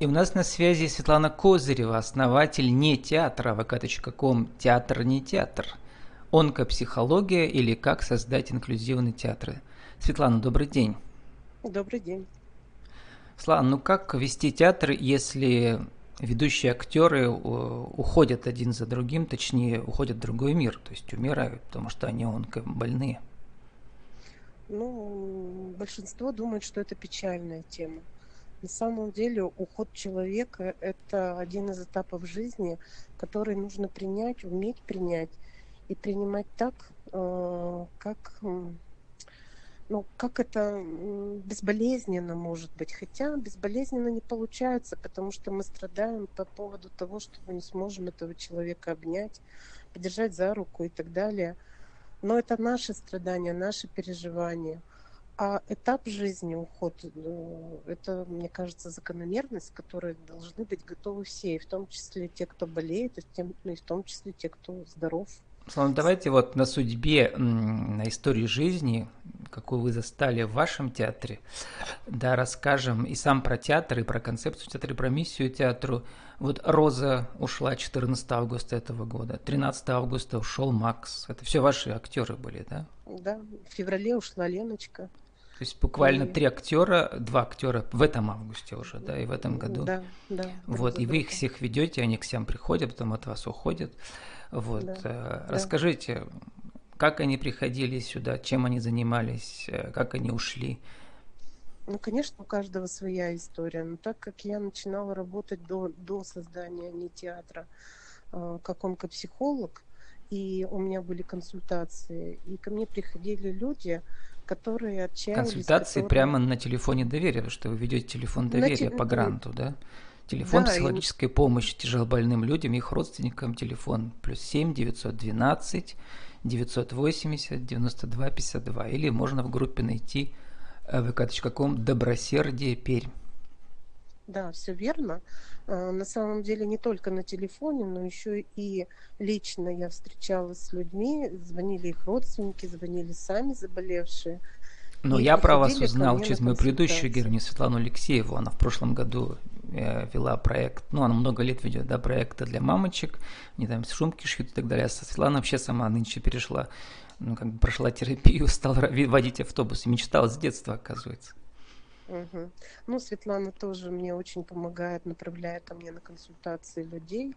И у нас на связи Светлана Козырева, основатель не театра vk.com «Театр не театр». Онкопсихология или как создать инклюзивный театр. Светлана, добрый день. Добрый день. Светлана, ну как вести театр, если ведущие актеры э, уходят один за другим, точнее, уходят в другой мир, то есть умирают, потому что они онкобольные? Ну, большинство думает, что это печальная тема. На самом деле уход человека – это один из этапов жизни, который нужно принять, уметь принять и принимать так, э, как, ну, как это безболезненно может быть. Хотя безболезненно не получается, потому что мы страдаем по поводу того, что мы не сможем этого человека обнять, подержать за руку и так далее. Но это наши страдания, наши переживания – а этап жизни, уход, э, это, мне кажется, закономерность, к которой должны быть готовы все, и в том числе те, кто болеет, и в, тем, ну, и в том числе те, кто здоров. Слава, давайте вот на судьбе, на истории жизни, какую вы застали в вашем театре, да, расскажем и сам про театр, и про концепцию театра, и про миссию театру. Вот Роза ушла 14 августа этого года, 13 августа ушел Макс. Это все ваши актеры были, да? Да, в феврале ушла Леночка. То есть буквально и... три актера, два актера в этом августе уже, да, и в этом году. Да, да. Вот, и вы их всех ведете, они к всем приходят, потом от вас уходят. Вот, да, э, расскажите, да. как они приходили сюда, чем они занимались, э, как они ушли? Ну, конечно, у каждого своя история. Но так как я начинала работать до, до создания не театра, э, как онкопсихолог, и у меня были консультации, и ко мне приходили люди, которые отчаялись. Консультации которые... прямо на телефоне доверия, что вы ведете телефон доверия на... по гранту, да? Телефон да, психологической и... помощи тяжелобольным людям их родственникам. Телефон плюс 7 912 980 92 52. Или можно в группе найти э, vk.com «Добросердие Пермь». Да, все верно. А, на самом деле не только на телефоне, но еще и лично я встречалась с людьми, звонили их родственники, звонили сами заболевшие. Но я про вас узнал через мою предыдущую героиню Светлану Алексееву. Она в прошлом году э, вела проект, ну, она много лет ведет, да, проекты для мамочек, они там шумки шьют и так далее. А Светлана вообще сама нынче перешла, ну, как бы прошла терапию, стала водить автобус и мечтала с детства, оказывается. Угу. Ну, Светлана тоже мне очень помогает, направляет ко мне на консультации людей.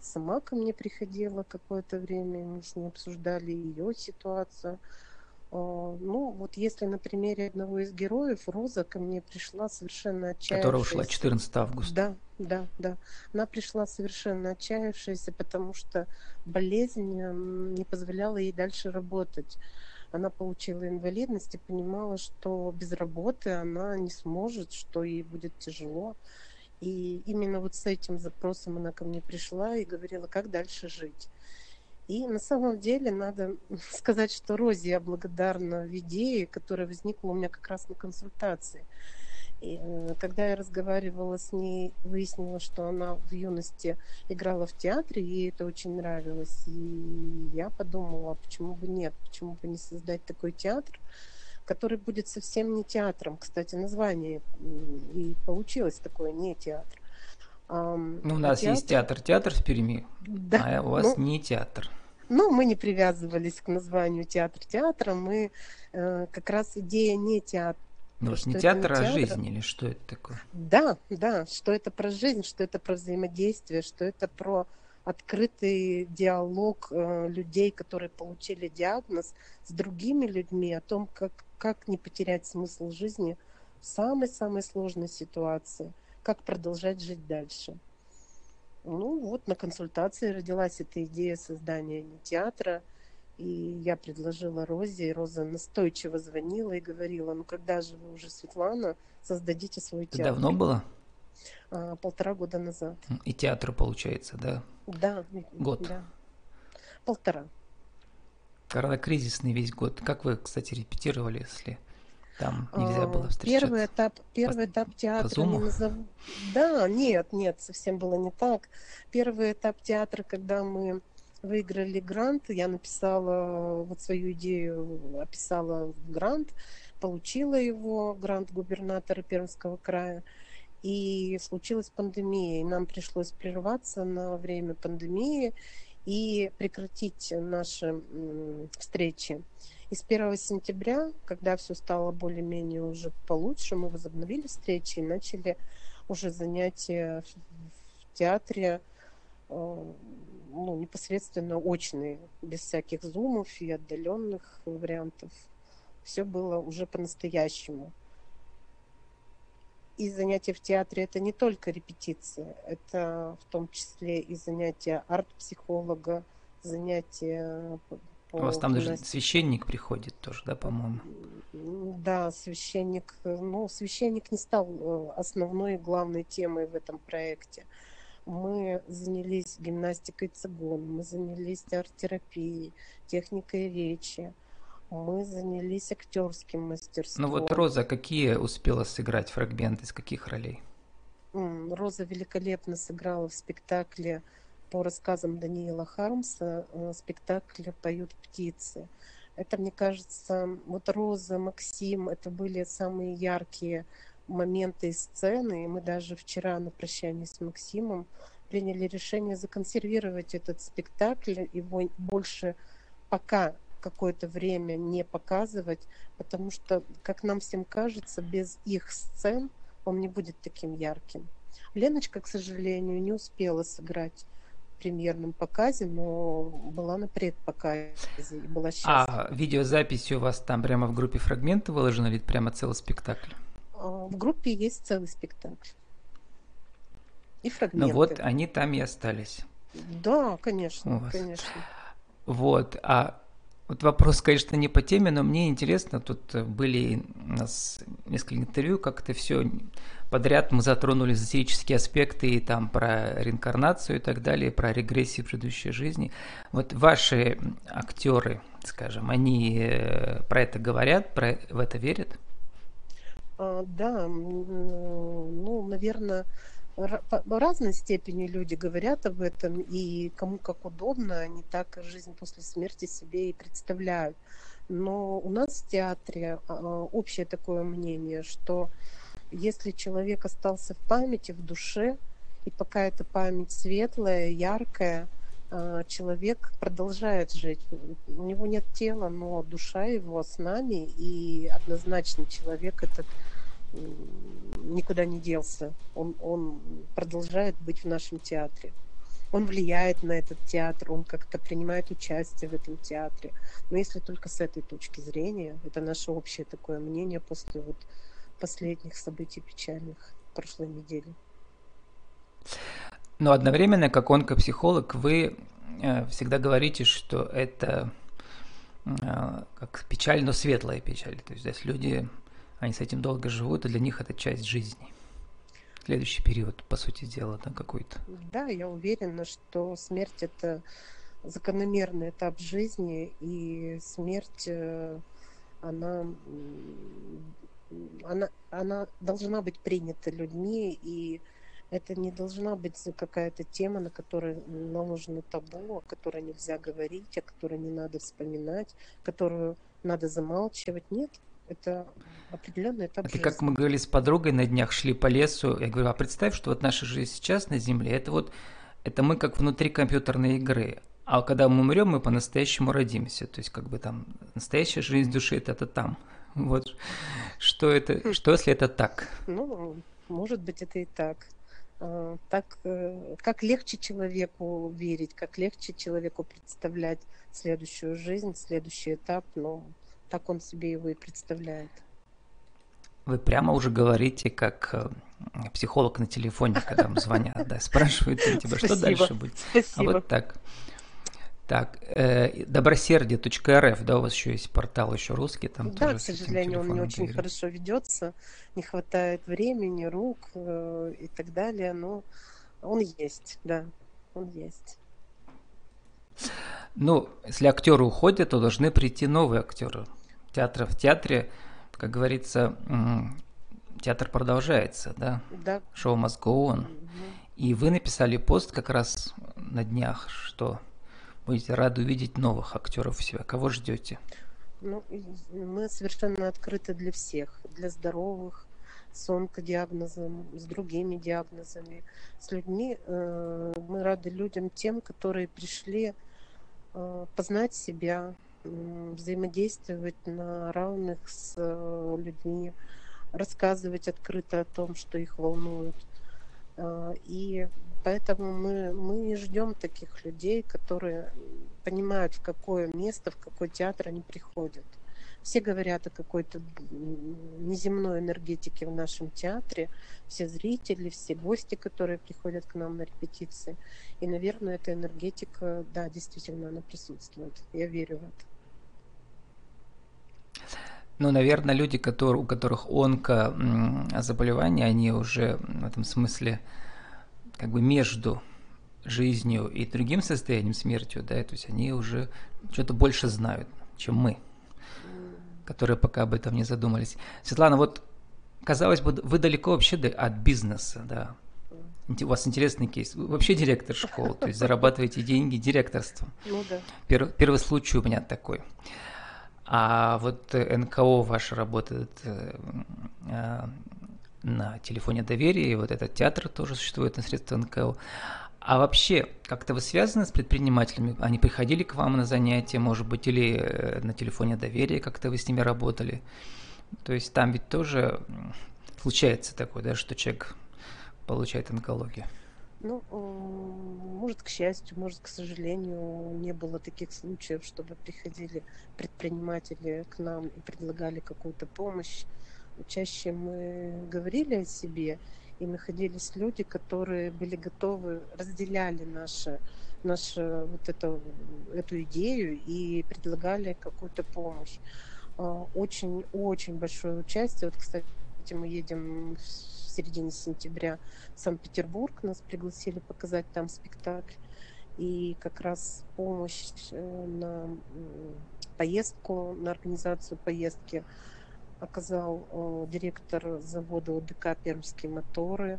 Сама ко мне приходила какое-то время, мы с ней обсуждали ее ситуацию. Ну, вот если на примере одного из героев, Роза ко мне пришла совершенно отчаявшаяся. Которая ушла 14 августа. Да, да, да. Она пришла совершенно отчаявшаяся, потому что болезнь не позволяла ей дальше работать она получила инвалидность и понимала, что без работы она не сможет, что ей будет тяжело. И именно вот с этим запросом она ко мне пришла и говорила, как дальше жить. И на самом деле надо сказать, что Розе я благодарна в идее, которая возникла у меня как раз на консультации. И э, когда я разговаривала с ней, выяснила, что она в юности играла в театре, ей это очень нравилось. И я подумала, почему бы нет, почему бы не создать такой театр, который будет совсем не театром. Кстати, название и получилось такое, не театр. ну, у нас театр... есть театр, театр в Перми, да, а у вас ну, не театр. Ну, мы не привязывались к названию театр театра, мы э, как раз идея не театр ну, что не театр, а жизнь или что это такое? Да, да, что это про жизнь, что это про взаимодействие, что это про открытый диалог э, людей, которые получили диагноз с другими людьми о том, как, как не потерять смысл жизни в самой-самой сложной ситуации, как продолжать жить дальше. Ну вот на консультации родилась эта идея создания театра – и я предложила Розе, и Роза настойчиво звонила и говорила, ну когда же вы уже, Светлана, создадите свой театр. Это давно было? А, полтора года назад. И театру получается, да? Да. Год? Да. Полтора. Коронакризисный весь год. Как вы, кстати, репетировали, если там нельзя было а, встречаться? Первый этап, первый по, этап театра по не назов... Да, нет, нет, совсем было не так. Первый этап театра, когда мы выиграли грант. Я написала вот свою идею, описала грант, получила его, грант губернатора Пермского края. и случилась пандемия, и нам пришлось прерваться на время пандемии и прекратить наши встречи. И с 1 сентября, когда все стало более-менее уже получше, мы возобновили встречи и начали уже занятия в театре э, ну, непосредственно очные, без всяких зумов и отдаленных вариантов. Все было уже по-настоящему. И занятия в театре это не только репетиция, это в том числе и занятия арт-психолога, занятия у вас там даже священник приходит тоже, да, по-моему? Да, священник. Ну, священник не стал э, основной главной темой в этом проекте. Мы занялись гимнастикой цигун, мы занялись арт-терапией, техникой речи, мы занялись актерским мастерством. Ну вот Роза какие успела сыграть фрагменты, из каких ролей? Роза великолепно сыграла в спектакле по рассказам Даниила Хармса э, спектакль «Поют птицы». Это, мне кажется, вот Роза, Максим, это были самые яркие моменты из сцены. И мы даже вчера на прощании с Максимом приняли решение законсервировать этот спектакль, его больше пока какое-то время не показывать, потому что, как нам всем кажется, без их сцен он не будет таким ярким. Леночка, к сожалению, не успела сыграть премьерном показе, но была на предпоказе и была счастлива. А видеозаписи у вас там прямо в группе фрагменты выложены или прямо целый спектакль? В группе есть целый спектакль. И фрагменты. Ну вот, они там и остались. Да, конечно, конечно. Вот, а вот вопрос, конечно, не по теме, но мне интересно, тут были у нас несколько интервью, как это все подряд мы затронули эзотерические аспекты и там про реинкарнацию и так далее, про регрессии предыдущей жизни. Вот ваши актеры, скажем, они э, про это говорят, про, в это верят? А, да, ну, наверное, в разной степени люди говорят об этом, и кому как удобно, они так жизнь после смерти себе и представляют. Но у нас в театре а, общее такое мнение, что если человек остался в памяти, в душе, и пока эта память светлая, яркая, а, человек продолжает жить. У него нет тела, но душа его с нами, и однозначно человек этот никуда не делся. Он, он продолжает быть в нашем театре. Он влияет на этот театр, он как-то принимает участие в этом театре. Но если только с этой точки зрения, это наше общее такое мнение после вот последних событий печальных прошлой недели. Но одновременно, как онкопсихолог, вы э, всегда говорите, что это э, как печаль, но светлая печаль. То есть здесь люди, они с этим долго живут, и для них это часть жизни. Следующий период, по сути дела, да, какой-то. Да, я уверена, что смерть это закономерный этап жизни, и смерть, э, она она, она должна быть принята людьми, и это не должна быть какая-то тема, на которой наложено табу, о которой нельзя говорить, о которой не надо вспоминать, которую надо замалчивать. Нет, это определенный этап Это жизни. как мы говорили с подругой на днях, шли по лесу, я говорю, а представь, что вот наша жизнь сейчас на Земле, это вот, это мы как внутри компьютерной игры, а когда мы умрем, мы по-настоящему родимся, то есть как бы там настоящая жизнь души это, это там. Вот что это, хм. что если это так? Ну, может быть, это и так. А, так, э, как легче человеку верить, как легче человеку представлять следующую жизнь, следующий этап, но так он себе его и представляет. Вы прямо уже говорите, как э, психолог на телефоне, когда вам звонят, да, спрашивают тебя, что дальше будет. А вот так. Так, э, добросердие.рф, да, у вас еще есть портал еще русский, там да, тоже к сожалению, он не очень говорит. хорошо ведется, не хватает времени, рук э, и так далее, но он есть, да, он есть. Ну, если актеры уходят, то должны прийти новые актеры. Театр в театре, как говорится, театр продолжается, да? Да. Шоу must go on. Угу. И вы написали пост как раз на днях, что будете рады увидеть новых актеров у себя? Кого ждете? Ну, мы совершенно открыты для всех, для здоровых, с онкодиагнозом, с другими диагнозами, с людьми. Э, мы рады людям тем, которые пришли э, познать себя, взаимодействовать на равных с э, людьми, рассказывать открыто о том, что их волнует. И поэтому мы, мы ждем таких людей, которые понимают, в какое место, в какой театр они приходят. Все говорят о какой-то неземной энергетике в нашем театре, все зрители, все гости, которые приходят к нам на репетиции. И, наверное, эта энергетика, да, действительно, она присутствует. Я верю в это. Ну, наверное, люди, которые, у которых онко заболевание, они уже в этом смысле как бы между жизнью и другим состоянием, смертью, да, то есть они уже что-то больше знают, чем мы которые пока об этом не задумались. Светлана, вот казалось бы, вы далеко вообще от бизнеса, да. У вас интересный кейс. Вы вообще директор школы, то есть зарабатываете деньги директорством. Ну да. Первый, первый случай у меня такой. А вот НКО ваша работает э, э, на телефоне доверия, и вот этот театр тоже существует на средства НКО. А вообще, как-то вы связаны с предпринимателями? Они приходили к вам на занятия, может быть, или э, на телефоне доверия как-то вы с ними работали? То есть там ведь тоже случается такое, да, что человек получает онкологию. Ну, может, к счастью, может, к сожалению, не было таких случаев, чтобы приходили предприниматели к нам и предлагали какую-то помощь. Чаще мы говорили о себе, и находились люди, которые были готовы, разделяли наши, нашу вот эту, эту идею и предлагали какую-то помощь. Очень-очень а, большое участие. Вот, кстати, мы едем в середине сентября в Санкт-Петербург, нас пригласили показать там спектакль. И как раз помощь э, на поездку, на организацию поездки оказал э, директор завода УДК «Пермские моторы».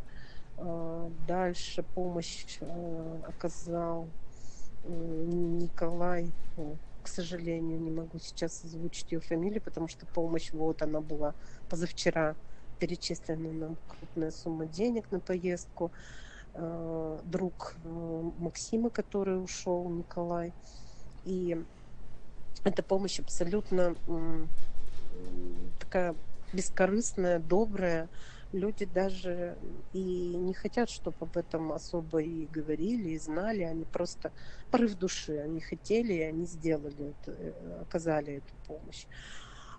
Э, дальше помощь э, оказал Николай, к сожалению, не могу сейчас озвучить ее фамилию, потому что помощь, вот она была позавчера перечислена нам крупная сумма денег на поездку. Друг Максима, который ушел, Николай. И эта помощь абсолютно такая бескорыстная, добрая. Люди даже и не хотят, чтобы об этом особо и говорили, и знали. Они просто порыв души. Они хотели, и они сделали это, э, оказали эту помощь.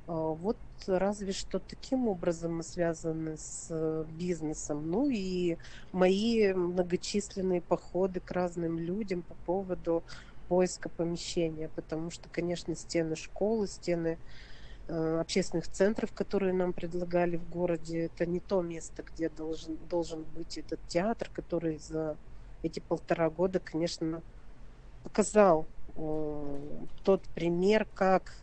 А, вот разве что таким образом мы связаны с бизнесом. Ну и мои многочисленные походы к разным людям по поводу поиска помещения, потому что, конечно, стены школы, стены Э, общественных центров, которые нам предлагали в городе. Это не то место, где должен, должен быть этот театр, который за эти полтора года, конечно, показал э, тот пример, как,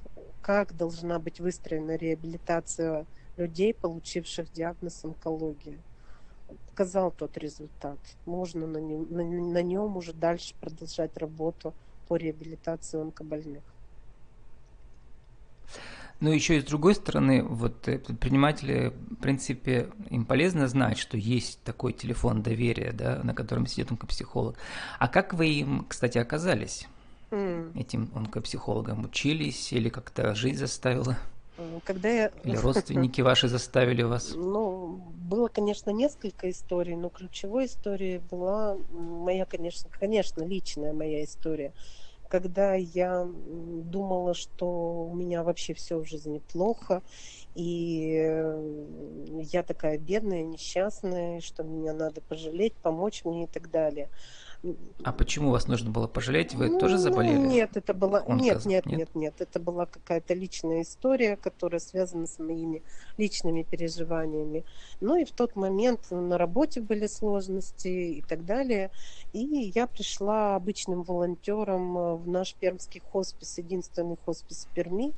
как должна быть выстроена реабилитация людей, получивших диагноз онкологии. Показал тот результат. Можно на нем, на, на нем уже дальше продолжать работу по реабилитации онкобольных. Но еще и с другой стороны, вот э, предприниматели, в принципе, им полезно знать, что есть такой телефон доверия, да, на котором сидит онкопсихолог. А как вы им, кстати, оказались? Mm. Этим онкопсихологом учились или как-то жизнь заставила? Когда я... Или родственники ваши заставили вас? Ну, было, конечно, несколько историй, но ключевой историей была моя, конечно, конечно, личная моя история когда я думала, что у меня вообще все в жизни плохо, и э, я такая бедная, несчастная, что меня надо пожалеть, помочь мне и так далее. А почему вас нужно было пожалеть? Вы ну, тоже заболели? Нет, это была нет, нет, нет, нет, нет, это была какая-то личная история, которая связана с моими личными переживаниями. Ну и в тот момент на работе были сложности и так далее, и я пришла обычным волонтером э, в наш пермский хоспис, единственный хоспис в Перми,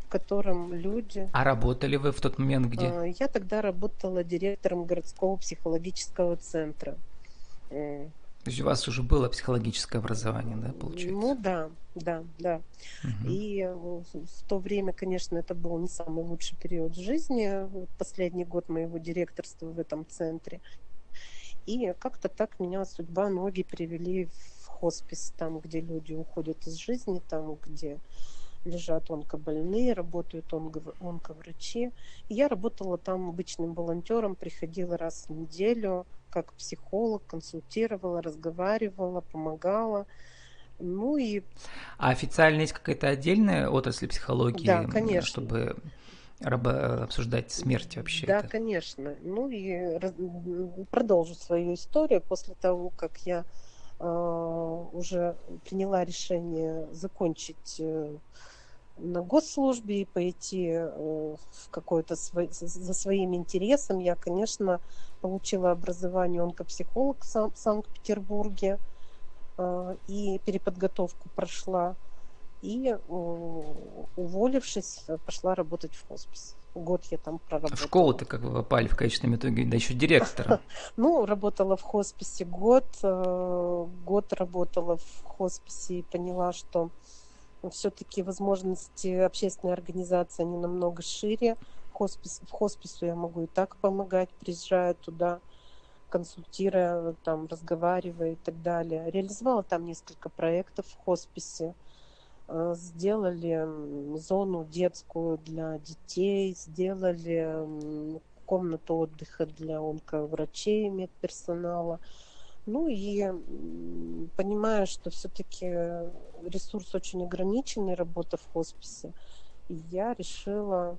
в котором люди. А работали вы в тот момент где? А, я тогда работала директором городского психологического центра. То есть у вас уже было психологическое образование, да, получается? Ну да, да, да. Угу. И в то время, конечно, это был не самый лучший период жизни, последний год моего директорства в этом центре. И как-то так меня судьба, ноги привели в хоспис, там, где люди уходят из жизни, там, где лежат онкобольные, работают онко, онковрачи. И я работала там обычным волонтером, приходила раз в неделю как психолог, консультировала, разговаривала, помогала. Ну и... А официально есть какая-то отдельная отрасль психологии, да, конечно. чтобы обсуждать смерть вообще? Да, это? конечно. Ну и продолжу свою историю после того, как я э, уже приняла решение закончить э, на госслужбе и пойти э, в какой-то свой, за своим интересом. Я, конечно, получила образование онкопсихолог в Санкт-Петербурге э, и переподготовку прошла. И, уволившись, пошла работать в хоспис. Год я там проработала. В школу-то как вы попали в конечном итоге, да еще директора? Ну, работала в хосписе год. Э, год работала в хосписе и поняла, что все-таки возможности общественной организации, они намного шире. Хоспис, в хоспису я могу и так помогать, приезжая туда, консультируя, там, разговаривая и так далее. Реализовала там несколько проектов в хосписе. Э, сделали зону детскую для детей, сделали комнату отдыха для онковрачей, медперсонала. Ну и понимая, что все-таки ресурс очень ограниченный, работа в хосписе, я решила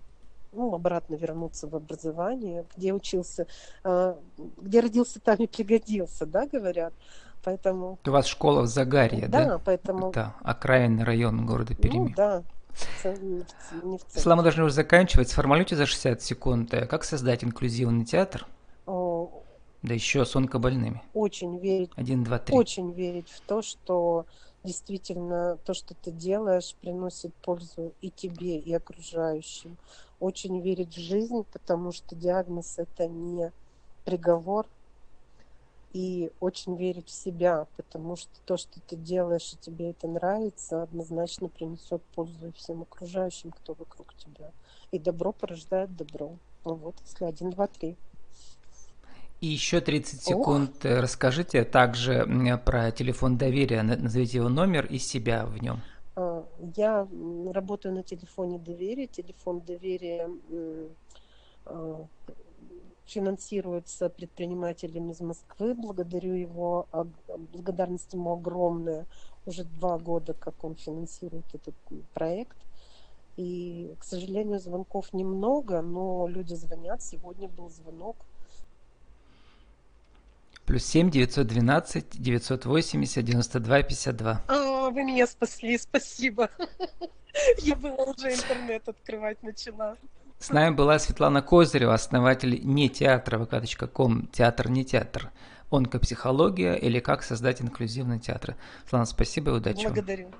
ну, обратно вернуться в образование, где учился, а, где родился, там и пригодился, да, говорят. Поэтому... У вас школа в Загарье, да? Да, поэтому... Это окраинный район города Перми. Ну, да. Слава, мы должны уже заканчивать. Сформулируйте за 60 секунд. Э, как создать инклюзивный театр? Да еще с онкобольными. Очень верить. Один, два, три. Очень верить в то, что действительно то, что ты делаешь, приносит пользу и тебе, и окружающим. Очень верить в жизнь, потому что диагноз это не приговор. И очень верить в себя, потому что то, что ты делаешь, и тебе это нравится, однозначно принесет пользу всем окружающим, кто вокруг тебя. И добро порождает добро. Ну вот, если один, два, три. И еще 30 секунд Ох. расскажите также про телефон доверия, назовите его номер и себя в нем. А, я работаю на телефоне доверия. Телефон доверия а, финансируется предпринимателем из Москвы. Благодарю его, благодарность ему огромная. Уже два года, как он финансирует этот проект. И, к сожалению, звонков немного, но люди звонят. Сегодня был звонок Плюс 7 912 980 92 52. А, вы меня спасли, спасибо. Я была уже интернет открывать начала. С нами была Светлана Козырева, основатель не театра vk.com, театр не театр, онкопсихология или как создать инклюзивный театр. Светлана, спасибо и удачи Благодарю.